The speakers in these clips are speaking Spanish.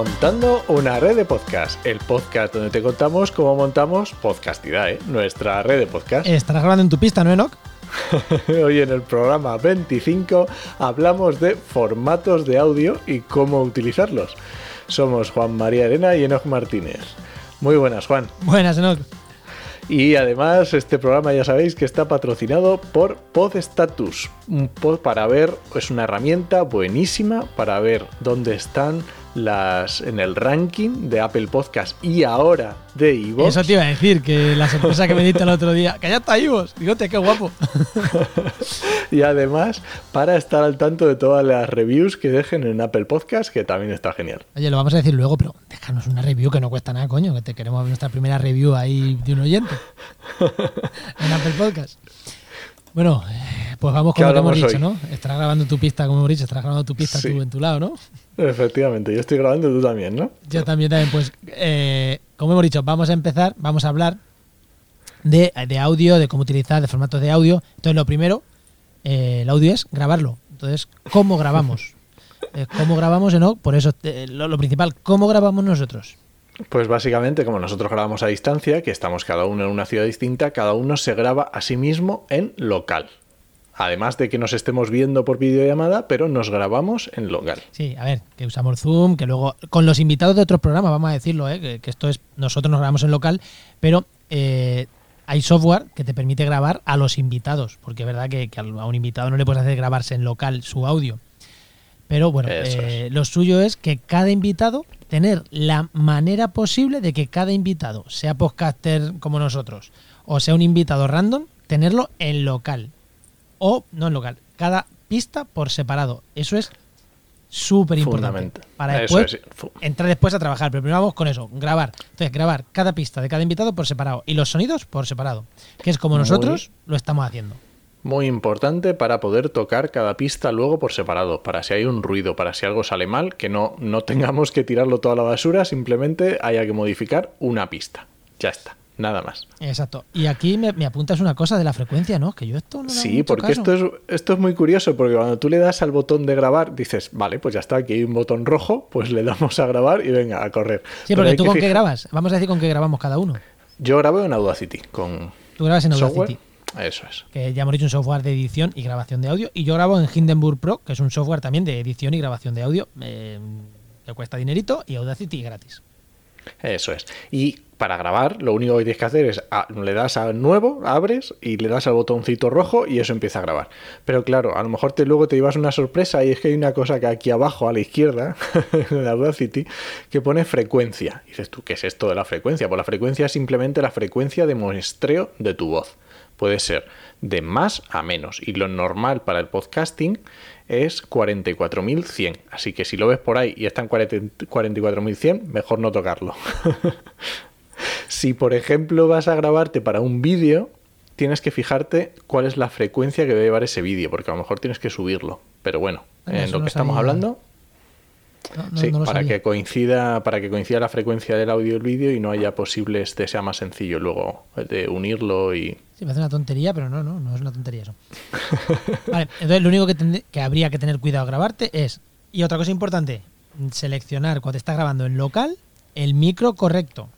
Montando una red de podcast, el podcast donde te contamos cómo montamos Podcastidae, nuestra red de podcast. Estarás grabando en tu pista, ¿no, Enoch? Hoy en el programa 25 hablamos de formatos de audio y cómo utilizarlos. Somos Juan María Arena y Enoch Martínez. Muy buenas, Juan. Buenas, Enoch. Y además este programa ya sabéis que está patrocinado por Podstatus. Un pod para ver, es una herramienta buenísima para ver dónde están las en el ranking de Apple Podcast y ahora de iVoox. Eso te iba a decir, que la sorpresa que me diste el otro día, que ya está iVoox, digote, qué guapo. y además para estar al tanto de todas las reviews que dejen en Apple Podcast, que también está genial. Oye, lo vamos a decir luego, pero déjanos una review que no cuesta nada, coño, que te queremos ver nuestra primera review ahí de un oyente en Apple Podcast. Bueno, pues vamos con lo que hemos dicho, ¿no? Estarás grabando tu pista, como hemos dicho, estarás grabando tu pista tú en tu lado, ¿no? Efectivamente, yo estoy grabando tú también, ¿no? Yo también, también. Pues, eh, como hemos dicho, vamos a empezar, vamos a hablar de, de, audio, de cómo utilizar, de formatos de audio. Entonces, lo primero, eh, el audio es grabarlo. Entonces, ¿cómo grabamos? Eh, ¿Cómo grabamos, no? Por eso, eh, lo, lo principal, ¿cómo grabamos nosotros? Pues básicamente, como nosotros grabamos a distancia, que estamos cada uno en una ciudad distinta, cada uno se graba a sí mismo en local. Además de que nos estemos viendo por videollamada, pero nos grabamos en local. Sí, a ver, que usamos Zoom, que luego con los invitados de otros programas, vamos a decirlo, ¿eh? que, esto es, nosotros nos grabamos en local, pero eh, hay software que te permite grabar a los invitados, porque es verdad que, que, a un invitado no le puedes hacer grabarse en local su audio. Pero bueno, eh, lo suyo es que cada invitado, tener la manera posible de que cada invitado, sea podcaster como nosotros, o sea un invitado random, tenerlo en local o no en local, cada pista por separado. Eso es súper importante. Para después es. entrar después a trabajar. Pero primero vamos con eso, grabar. Entonces, grabar cada pista de cada invitado por separado y los sonidos por separado. Que es como Muy, nosotros lo estamos haciendo. Muy importante para poder tocar cada pista luego por separado. Para si hay un ruido, para si algo sale mal, que no, no tengamos que tirarlo toda la basura, simplemente haya que modificar una pista. Ya está nada más. Exacto. Y aquí me, me, apuntas una cosa de la frecuencia, ¿no? Que yo esto no Sí, porque caso. esto es, esto es muy curioso, porque cuando tú le das al botón de grabar, dices, vale, pues ya está, aquí hay un botón rojo, pues le damos a grabar y venga, a correr. Sí, porque tú con qué grabas. Vamos a decir con qué grabamos cada uno. Yo grabo en Audacity, con. Tú grabas en Audacity. Eso es. Que ya hemos dicho un software de edición y grabación de audio. Y yo grabo en Hindenburg Pro, que es un software también de edición y grabación de audio, eh, que cuesta dinerito, y Audacity gratis. Eso es. Y para grabar, lo único que tienes que hacer es a, le das a nuevo, abres y le das al botoncito rojo y eso empieza a grabar. Pero claro, a lo mejor te, luego te llevas una sorpresa y es que hay una cosa que aquí abajo a la izquierda, en la Audacity, que pone frecuencia. Y dices tú, ¿qué es esto de la frecuencia? Pues la frecuencia es simplemente la frecuencia de muestreo de tu voz. Puede ser de más a menos. Y lo normal para el podcasting es 44.100. Así que si lo ves por ahí y está en 44.100, mejor no tocarlo. si por ejemplo vas a grabarte para un vídeo, tienes que fijarte cuál es la frecuencia que debe llevar ese vídeo, porque a lo mejor tienes que subirlo. Pero bueno, en lo que estamos hablando... No, no, sí, no para sabía. que coincida, para que coincida la frecuencia del audio y el vídeo y no haya posible este sea más sencillo luego de unirlo y. Sí, me hace una tontería, pero no, no, no es una tontería eso. vale, entonces lo único que, que habría que tener cuidado grabarte es. Y otra cosa importante, seleccionar cuando te estás grabando en local el micro correcto.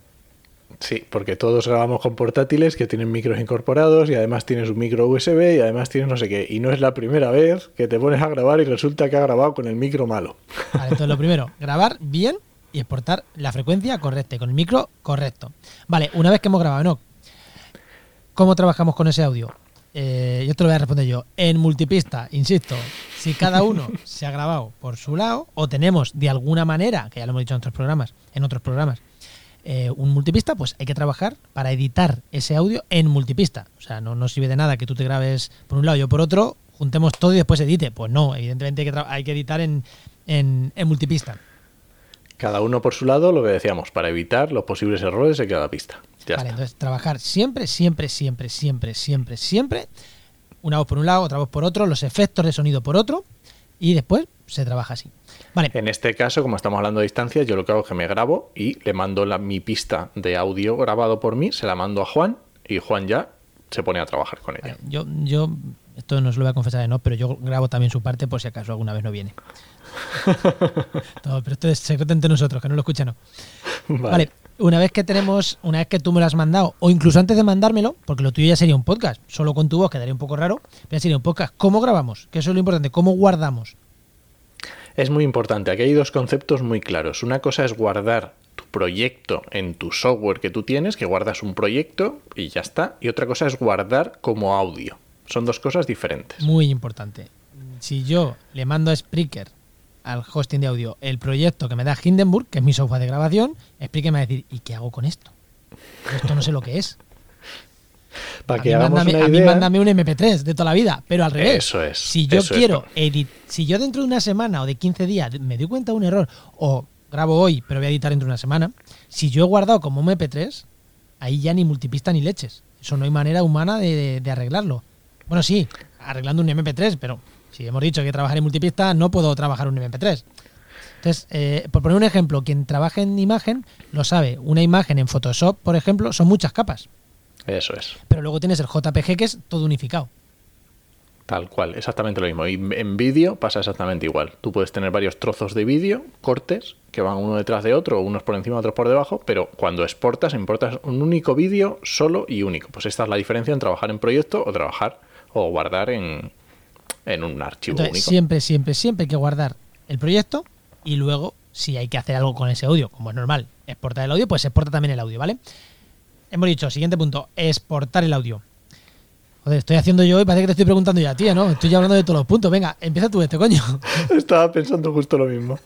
Sí, porque todos grabamos con portátiles que tienen micros incorporados y además tienes un micro USB y además tienes no sé qué. Y no es la primera vez que te pones a grabar y resulta que ha grabado con el micro malo. Vale, entonces lo primero, grabar bien y exportar la frecuencia correcta y con el micro correcto. Vale, una vez que hemos grabado, ¿no? ¿Cómo trabajamos con ese audio? Eh, yo te lo voy a responder yo. En multipista, insisto, si cada uno se ha grabado por su lado o tenemos de alguna manera, que ya lo hemos dicho en otros programas, en otros programas, eh, un multipista, pues hay que trabajar para editar ese audio en multipista. O sea, no, no sirve de nada que tú te grabes por un lado y yo por otro, juntemos todo y después edite. Pues no, evidentemente hay que, hay que editar en, en, en multipista. Cada uno por su lado, lo que decíamos, para evitar los posibles errores de cada pista. Ya Vale, está. entonces trabajar siempre, siempre, siempre, siempre, siempre, siempre. Una voz por un lado, otra voz por otro, los efectos de sonido por otro. Y después se trabaja así. Vale, En este caso, como estamos hablando de distancia, yo lo que hago es que me grabo y le mando la- mi pista de audio grabado por mí, se la mando a Juan y Juan ya se pone a trabajar con ella. vale, yo, yo, esto no se lo voy a confesar, no, pero yo grabo también su parte por si acaso alguna vez no viene. No, pero esto es secreto entre nosotros, que no lo escucha, no. Vale. una vez que tenemos, una vez que tú me lo has mandado, o incluso antes de mandármelo, porque lo tuyo ya sería un podcast, solo con tu voz quedaría un poco raro, pero ya sería un podcast. ¿Cómo grabamos? Que eso es lo importante, ¿cómo guardamos? Es muy importante. Aquí hay dos conceptos muy claros. Una cosa es guardar tu proyecto en tu software que tú tienes, que guardas un proyecto y ya está. Y otra cosa es guardar como audio. Son dos cosas diferentes. Muy importante. Si yo le mando a Spreaker, al hosting de audio, el proyecto que me da Hindenburg, que es mi software de grabación, Spreaker me va a decir, ¿y qué hago con esto? Esto no sé lo que es. Para a, que mí hagamos mándame, una a mí idea. mándame un MP3 de toda la vida, pero al revés. Eso es, Si yo quiero ¿no? edit, si yo dentro de una semana o de 15 días me doy cuenta de un error, o grabo hoy, pero voy a editar dentro de una semana, si yo he guardado como un MP3, ahí ya ni multipista ni leches. Eso no hay manera humana de, de- de arreglarlo. Bueno, sí, arreglando un MP3, pero si hemos dicho que trabajar en multipista, no puedo trabajar un MP3. Entonces, eh, por poner un ejemplo, quien trabaja en imagen lo sabe. Una imagen en Photoshop, por ejemplo, son muchas capas. Eso es. Pero luego tienes el JPG que es todo unificado. Tal cual, exactamente lo mismo. Y en vídeo pasa exactamente igual. Tú puedes tener varios trozos de vídeo, cortes, que van uno detrás de otro, unos por encima, otros por debajo, pero cuando exportas, importas un único vídeo solo y único. Pues esta es la diferencia en trabajar en proyecto o trabajar o guardar en, en un archivo Entonces, único. siempre, siempre, siempre hay que guardar el proyecto y luego, si hay que hacer algo con ese audio, como es normal, exportar el audio, pues exporta también el audio, ¿vale? Hemos dicho, siguiente punto, exportar el audio. Joder, estoy haciendo yo y parece que te estoy preguntando ya a ti, ¿no? Estoy ya hablando de todos los puntos. Venga, empieza tú este, coño. Estaba pensando justo lo mismo.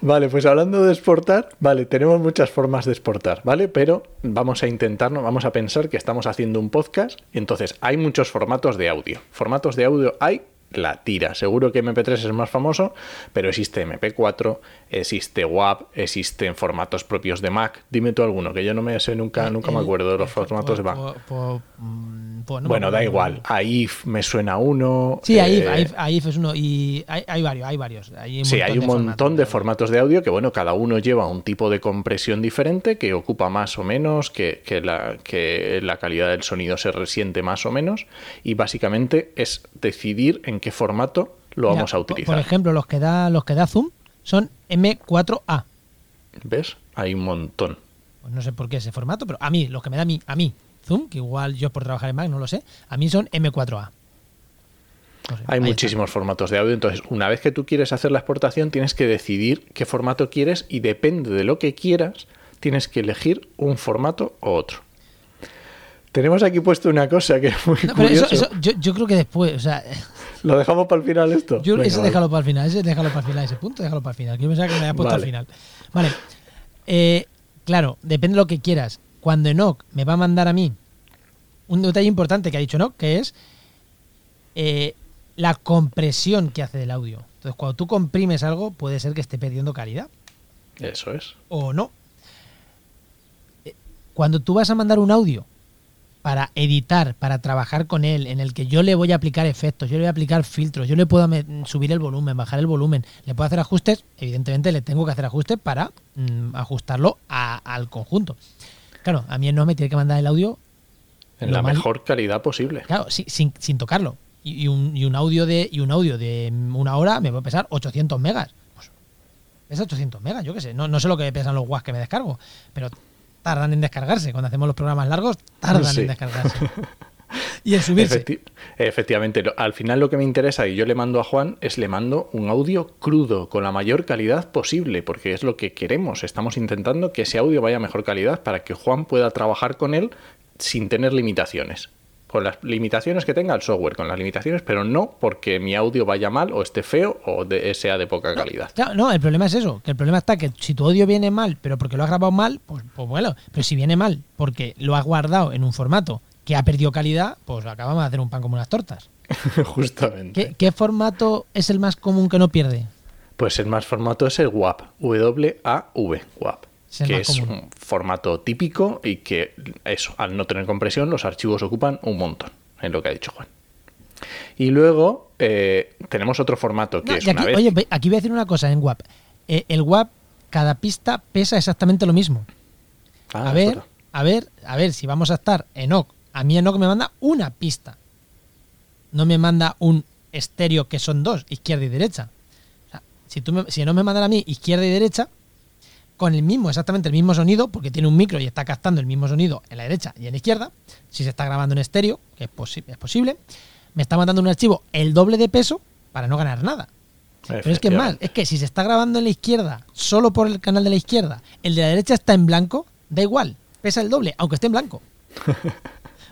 Vale, pues hablando de exportar, vale, tenemos muchas formas de exportar, ¿vale? Pero vamos a intentarnos, vamos a pensar que estamos haciendo un podcast y entonces hay muchos formatos de audio. Formatos de audio hay la tira. Seguro que MP3 es más famoso, pero existe MP4, existe WAV, existen formatos propios de Mac. Dime tú alguno, que yo no me sé nunca, nunca me acuerdo de los formatos de Mac. mm, no bueno, da igual. AIF me suena uno. Sí, ahí, eh, ahí, ahí es uno y hay, hay varios, hay varios. Hay un Sí, hay un montón de formatos. formatos de audio que, bueno, cada uno lleva un tipo de compresión diferente que ocupa más o menos, que, que la, que la calidad del sonido se resiente más o menos y básicamente es decidir en qué formato lo Mira, vamos a utilizar. Por ejemplo, los que da los que da Zoom son M4A. ¿Ves? Hay un montón. Pues no sé por qué ese formato, pero a mí, los que me da a mí, a mí, Zoom, que igual yo por trabajar en Mac no lo sé, a mí son M4A. No sé, Hay está. muchísimos formatos de audio, entonces una vez que tú quieres hacer la exportación tienes que decidir qué formato quieres y depende de lo que quieras tienes que elegir un formato u otro. Tenemos aquí puesto una cosa que es muy No, pero eso- yo, yo creo que después, o sea, ¿Lo dejamos para el final esto? yo, Venga, ese vale. déjalo para el final, ese déjalo para el final, ese punto déjalo para el final. que Yo pensaba que me había puesto Vale. al final. Vale. Eh, claro, depende de lo que quieras. Cuando Enoch me va a mandar a mí un detalle importante que ha dicho Enoch, que es eh, la compresión que hace del audio. Entonces, cuando tú comprimes algo, puede ser que esté perdiendo calidad. Eso es. o no. Eh, Cuando tú vas a mandar un audio para editar, para trabajar con él, en el que yo le voy a aplicar efectos, yo le voy a aplicar filtros, yo le puedo subir el volumen, bajar el volumen, le puedo hacer ajustes, evidentemente le tengo que hacer ajustes para mm, ajustarlo a- al conjunto. Claro, a mí no me tiene que mandar el audio, En la mejor calidad posible. claro, si- sin, sin tocarlo. Y, y un, y un audio de y un audio de una hora me va a pesar 800 megas. Pues, pesa 800 megas, yo qué sé. No, no sé lo que pesan los WAS que me descargo, pero tardan en descargarse. Cuando hacemos los programas largos, tardan Sí. en descargarse. y en subirse. Efecti- efectivamente, al final lo que me interesa y yo le mando a Juan es le mando un audio crudo con la mayor calidad posible, porque es lo que queremos. Estamos intentando que ese audio vaya a mejor calidad para que Juan pueda trabajar con él sin tener limitaciones. Con las limitaciones que tenga el software, con las limitaciones, pero no porque mi audio vaya mal o esté feo o de- sea de poca calidad. Claro, no, el problema es eso, que el problema está que si tu audio viene mal, pero porque lo has grabado mal, pues, pues bueno, pero si viene mal porque lo has guardado en un formato que ha perdido calidad, pues acabamos de hacer un pan como unas tortas. Justamente. ¿Qué, qué formato es el más común que no pierde? Pues el más formato es el WAP, W-A-V, WAP, Es que es común. un formato típico y que eso, al no tener compresión, los archivos ocupan un montón, es lo que ha dicho Juan. Y luego eh, tenemos otro formato que No, es y una aquí, vez. oye, aquí voy a decir una cosa en WAP. Eh, el WAP, cada pista pesa exactamente lo mismo. Ah, a ver, a ver, a ver, si vamos a estar en OC, a mí Enoch me manda una pista. No me manda un estéreo que son dos, izquierda y derecha. O sea, si, tú me, si Enoch me mandara a mí izquierda y derecha, con el mismo, exactamente el mismo sonido, porque tiene un micro y está captando el mismo sonido en la derecha y en la izquierda, si se está grabando en estéreo, que es, posi- es posible, me está mandando un archivo el doble de peso para no ganar nada. Pero es que es Efectivamente. es que si se está grabando en la izquierda, solo por el canal de la izquierda, el de la derecha está en blanco, da igual, pesa el doble, aunque esté en blanco.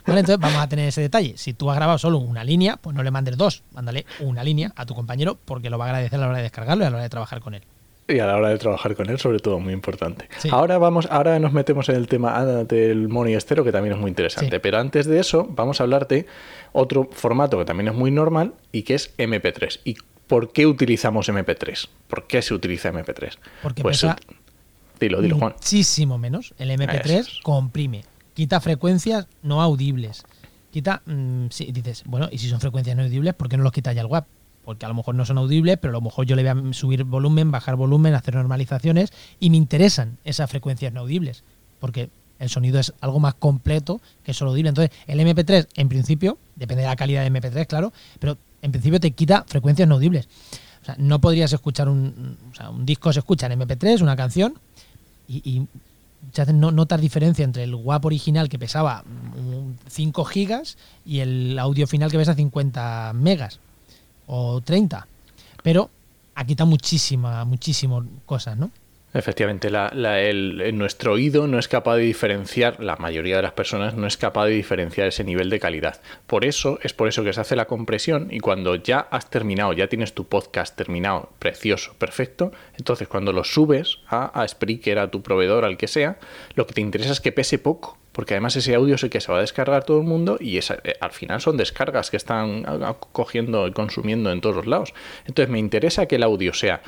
Vale, entonces vamos a tener ese detalle. Si tú has grabado solo una línea, pues no le mandes dos, mándale una línea a tu compañero porque lo va a agradecer a la hora de descargarlo y a la hora de trabajar con él. Y a la hora de trabajar con él, sobre todo, muy importante. Sí. Ahora vamos, ahora nos metemos en el tema ah, del mono y estero, que también es muy interesante. Sí. Pero antes de eso, vamos a hablar de otro formato que también es muy normal y que es MP3. ¿Y por qué utilizamos MP3? ¿Por qué se utiliza MP3? Porque Pues pesa Dilo, dilo, Juan. Muchísimo menos. El MP3 Eso es. comprime, quita frecuencias no audibles. Quita, mm, sí, dices, bueno, y si son frecuencias no audibles, ¿por qué no los quita ya el WAP? Porque a lo mejor no son audibles, pero a lo mejor yo le voy a subir volumen, bajar volumen, hacer normalizaciones y me interesan esas frecuencias no audibles. Porque el sonido es algo más completo que solo audible. Entonces, el MP3, en principio, depende de la calidad de MP3, claro, pero en principio te quita frecuencias no audibles. O sea, no podrías escuchar un, o sea, un disco se escucha en MP3, una canción, y, y muchas veces no notas diferencia entre el WAP original que pesaba mm, 5 gigas y el audio final que pesa 50 megas o 30. Pero ha quitado muchísima, muchísimas cosas, ¿no? Efectivamente, la- la- el- nuestro oído no es capaz de diferenciar, la mayoría de las personas no es capaz de diferenciar ese nivel de calidad. Por eso, es por eso que se hace la compresión y cuando ya has terminado, ya tienes tu podcast terminado, precioso, perfecto, entonces cuando lo subes a, a Spreaker, a tu proveedor, al que sea, lo que te interesa es que pese poco. Porque además ese audio es el que se va a descargar todo el mundo y esa- eh, al final son descargas que están cogiendo y consumiendo en todos los lados. Entonces me interesa que el audio sea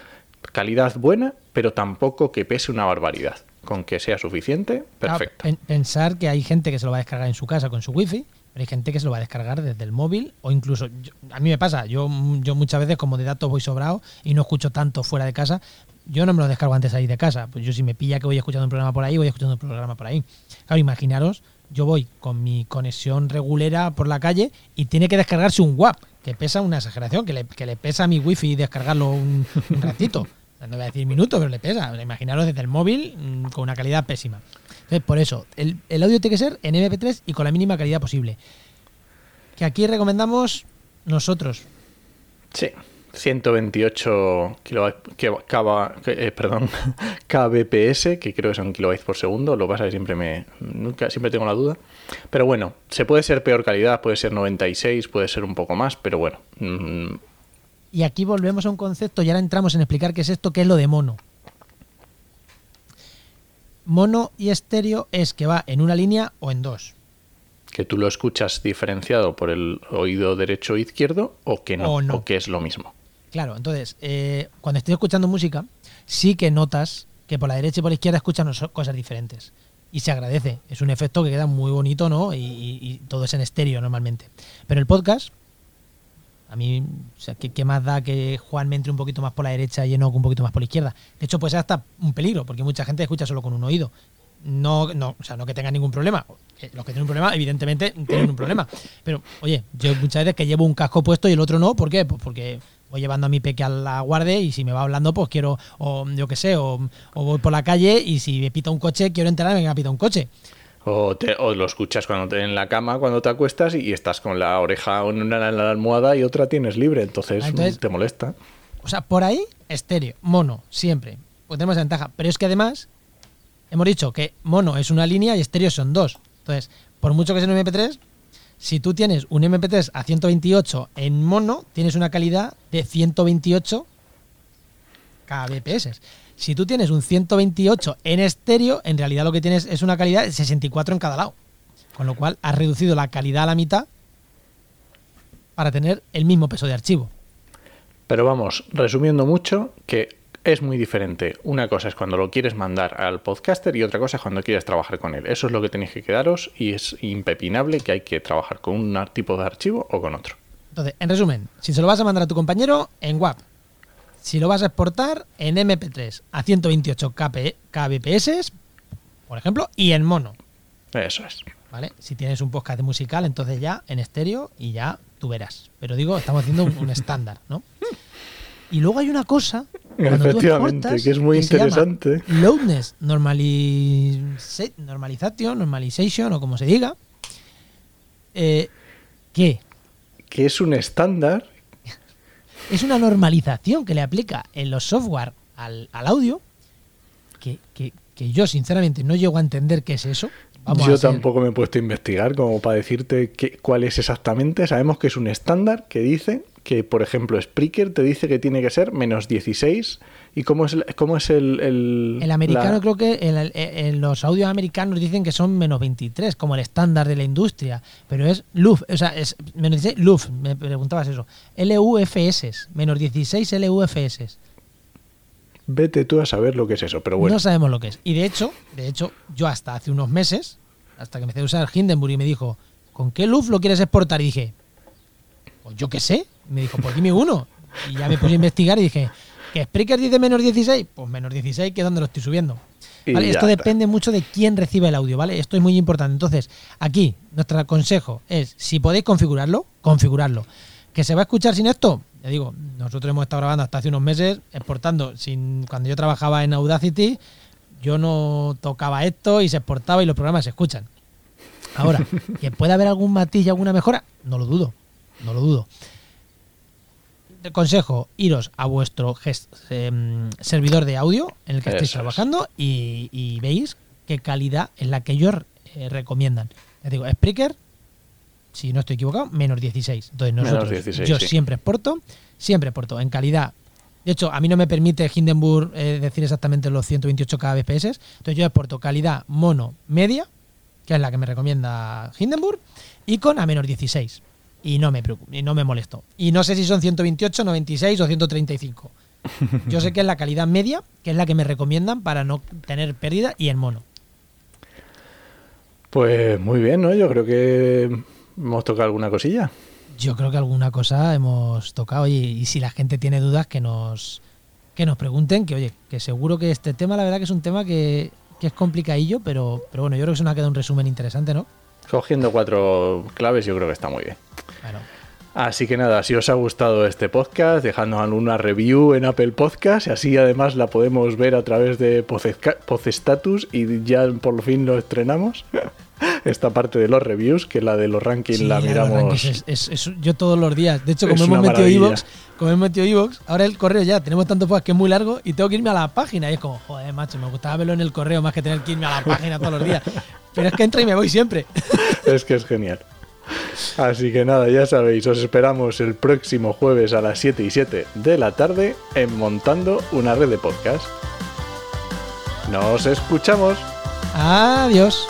calidad buena, pero tampoco que pese una barbaridad. Con que sea suficiente, perfecto. pen- pensar que hay gente que se lo va a descargar en su casa con su wifi, pero hay gente que se lo va a descargar desde el móvil o incluso, yo- a mí me pasa, yo, yo muchas veces como de datos voy sobrado y no escucho tanto fuera de casa, yo no me lo descargo antes de salir de casa, pues yo si me pilla que voy escuchando un programa por ahí, voy escuchando un programa por ahí. Claro, imaginaros, yo voy con mi conexión regulera por la calle y tiene que descargarse un WAP, que pesa una exageración, que le, que le pesa a mi wifi descargarlo un, ratito. No voy a decir minuto, pero le pesa. Imaginaros desde el móvil mm, con una calidad pésima. Entonces, por eso, el, el audio tiene que ser en MP3 y con la mínima calidad posible. Que aquí recomendamos nosotros. Sí. 128 kilobytes, que, kb- que- eh, perdón, kbps, que creo que son kilobytes por segundo. Lo que pasa que siempre me nunca siempre tengo la duda. Pero bueno, se puede ser peor calidad, puede ser 96, puede ser un poco más, pero bueno, mm, Y aquí volvemos a un concepto y ahora entramos en explicar qué es esto, qué es lo de mono. Mono y estéreo es que va en una línea o en dos. que tú lo escuchas diferenciado por el oído derecho o izquierdo o que no, O no. o que es lo mismo. Claro, entonces, eh, cuando estoy escuchando música, sí que notas que por la derecha y por la izquierda escuchan os- cosas diferentes. Y se agradece. Es un efecto que queda muy bonito, ¿no? Y, y- todo es en estéreo normalmente. Pero el podcast, a mí, o ¿qué, más da que Juan me entre un poquito más por la derecha y Enoch un poquito más por la izquierda? De hecho, puede ser hasta un peligro, porque mucha gente escucha solo con un oído. No, no, o sea, no que tengan ningún problema. Eh, Los que tienen un problema, evidentemente, tienen un problema. Pero, oye, yo muchas veces que llevo un casco puesto y el otro no, ¿por qué? Pues porque voy llevando a mi peque a la guardia y si me va hablando, pues quiero, o yo qué sé, o, o voy por la calle y si me pita un coche, quiero enterarme que me pita un coche. O, te- o lo escuchas cuando te, en la cama, cuando te acuestas y, estás con la oreja en una en la almohada y otra tienes libre, entonces, Ah, entonces- te molesta. O sea, por ahí, estéreo, mono, siempre. Pues tenemos ventaja. Pero es que además, hemos dicho que mono es una línea y estéreo son dos. Entonces, por mucho que sea un MP3, si tú tienes un MP3 a 128 en mono, tienes una calidad de 128 kbps. Si tú tienes un 128 en estéreo, en realidad lo que tienes es una calidad de 64 en cada lado. Con lo cual, has reducido la calidad a la mitad para tener el mismo peso de archivo. Pero vamos, resumiendo mucho, que es muy diferente. Una cosa es cuando lo quieres mandar al podcaster y otra cosa es cuando quieres trabajar con él. Eso es lo que tenéis que quedaros y es impepinable que hay que trabajar con un tipo de archivo o con otro. Entonces, en resumen, si se lo vas a mandar a tu compañero, en WAP. Si lo vas a exportar en MP3 a 128 kbps, por ejemplo, y en mono. Eso es. ¿Vale? Si tienes un podcast musical, entonces ya en estéreo y ya tú verás. Pero digo, estamos haciendo un, estándar, ¿no? Y luego hay una cosa. Efectivamente, que es muy interesante. Loudness normalization, normalization, o como se diga. Eh, ¿Qué? Que es un estándar. Es una normalización que le aplica en los software al, audio. Que, que, que yo, sinceramente, no llego a entender qué es eso. Yo tampoco me he puesto a investigar como para decirte qué, cuál es exactamente. Sabemos que es un estándar que dice que, por ejemplo, Spreaker te dice que tiene que ser menos 16. ¿Y cómo es, cómo es el, el... americano creo que en, los audios americanos dicen que son menos 23, como el estándar de la industria. Pero es LUF, o sea, es menos 16, LUF, me preguntabas eso. LUFS, menos 16 LUFS. Vete tú a saber lo que es eso, pero bueno. No sabemos lo que es. Y de hecho, de hecho, yo hasta hace unos meses, hasta que empecé a usar Hindenburg y me dijo, ¿con qué luz lo quieres exportar? Y dije, pues yo qué sé. Me dijo, pues dime uno. Y ya me puse a investigar y dije, ¿que Spreaker dice menos 16? Pues menos 16, que es donde lo estoy subiendo. ¿Vale? Esto depende mucho de quién recibe el audio, ¿vale? Esto es muy importante. Entonces, aquí, nuestro consejo es, si podéis configurarlo, configurarlo. ¿Que se va a escuchar sin esto? Ya digo, nosotros hemos estado grabando hasta hace unos meses, exportando. Sin, cuando yo trabajaba en Audacity, yo no tocaba esto y se exportaba y los programas se escuchan. Ahora, que pueda haber algún matiz y alguna mejora, no lo dudo, no lo dudo. El consejo, iros a vuestro em, servidor de audio en el que estéis trabajando y, veis qué calidad es la que ellos eh, recomiendan. Ya digo, Spreaker si no estoy equivocado, menos 16. Entonces nosotros, yo siempre exporto, siempre exporto en calidad. De hecho, a mí no me permite Hindenburg eh, decir exactamente los 128 kbps. Entonces yo exporto calidad mono media, que es la que me recomienda Hindenburg, y con a menos 16. Y no me y no me molesto. Y no sé si son 128, 96 o 135. Yo sé que es la calidad media, que es la que me recomiendan para no tener pérdida y en mono. Pues muy bien, ¿no? Yo creo que ¿Hemos tocado alguna cosilla? Yo creo que alguna cosa hemos tocado y, si la gente tiene dudas que nos que nos pregunten, que oye, que seguro que este tema la verdad que es un tema que, que es complicadillo, pero, pero bueno, yo creo que se nos ha quedado un resumen interesante, ¿no? Cogiendo cuatro claves yo creo que está muy bien. Así que nada, si os ha gustado este podcast, dejadnos una review en Apple Podcast y así además la podemos ver a través de Podestatus y ya por fin lo estrenamos. Esta parte de los reviews, que la de los rankings la miramos. es, yo todos los días. De hecho, como hemos metido Evox, como hemos metido Evox, ahora el correo ya tenemos tanto podcast que es muy largo y tengo que irme a la página. Y es como, joder, macho, me gustaba verlo en el correo más que tener que irme a la página todos los días. Pero es que entra y me voy siempre. es que es genial. Así que nada, ya sabéis, os esperamos el próximo jueves a las 7 y 7 de la tarde en Montando una red de podcast. Nos escuchamos. Adiós.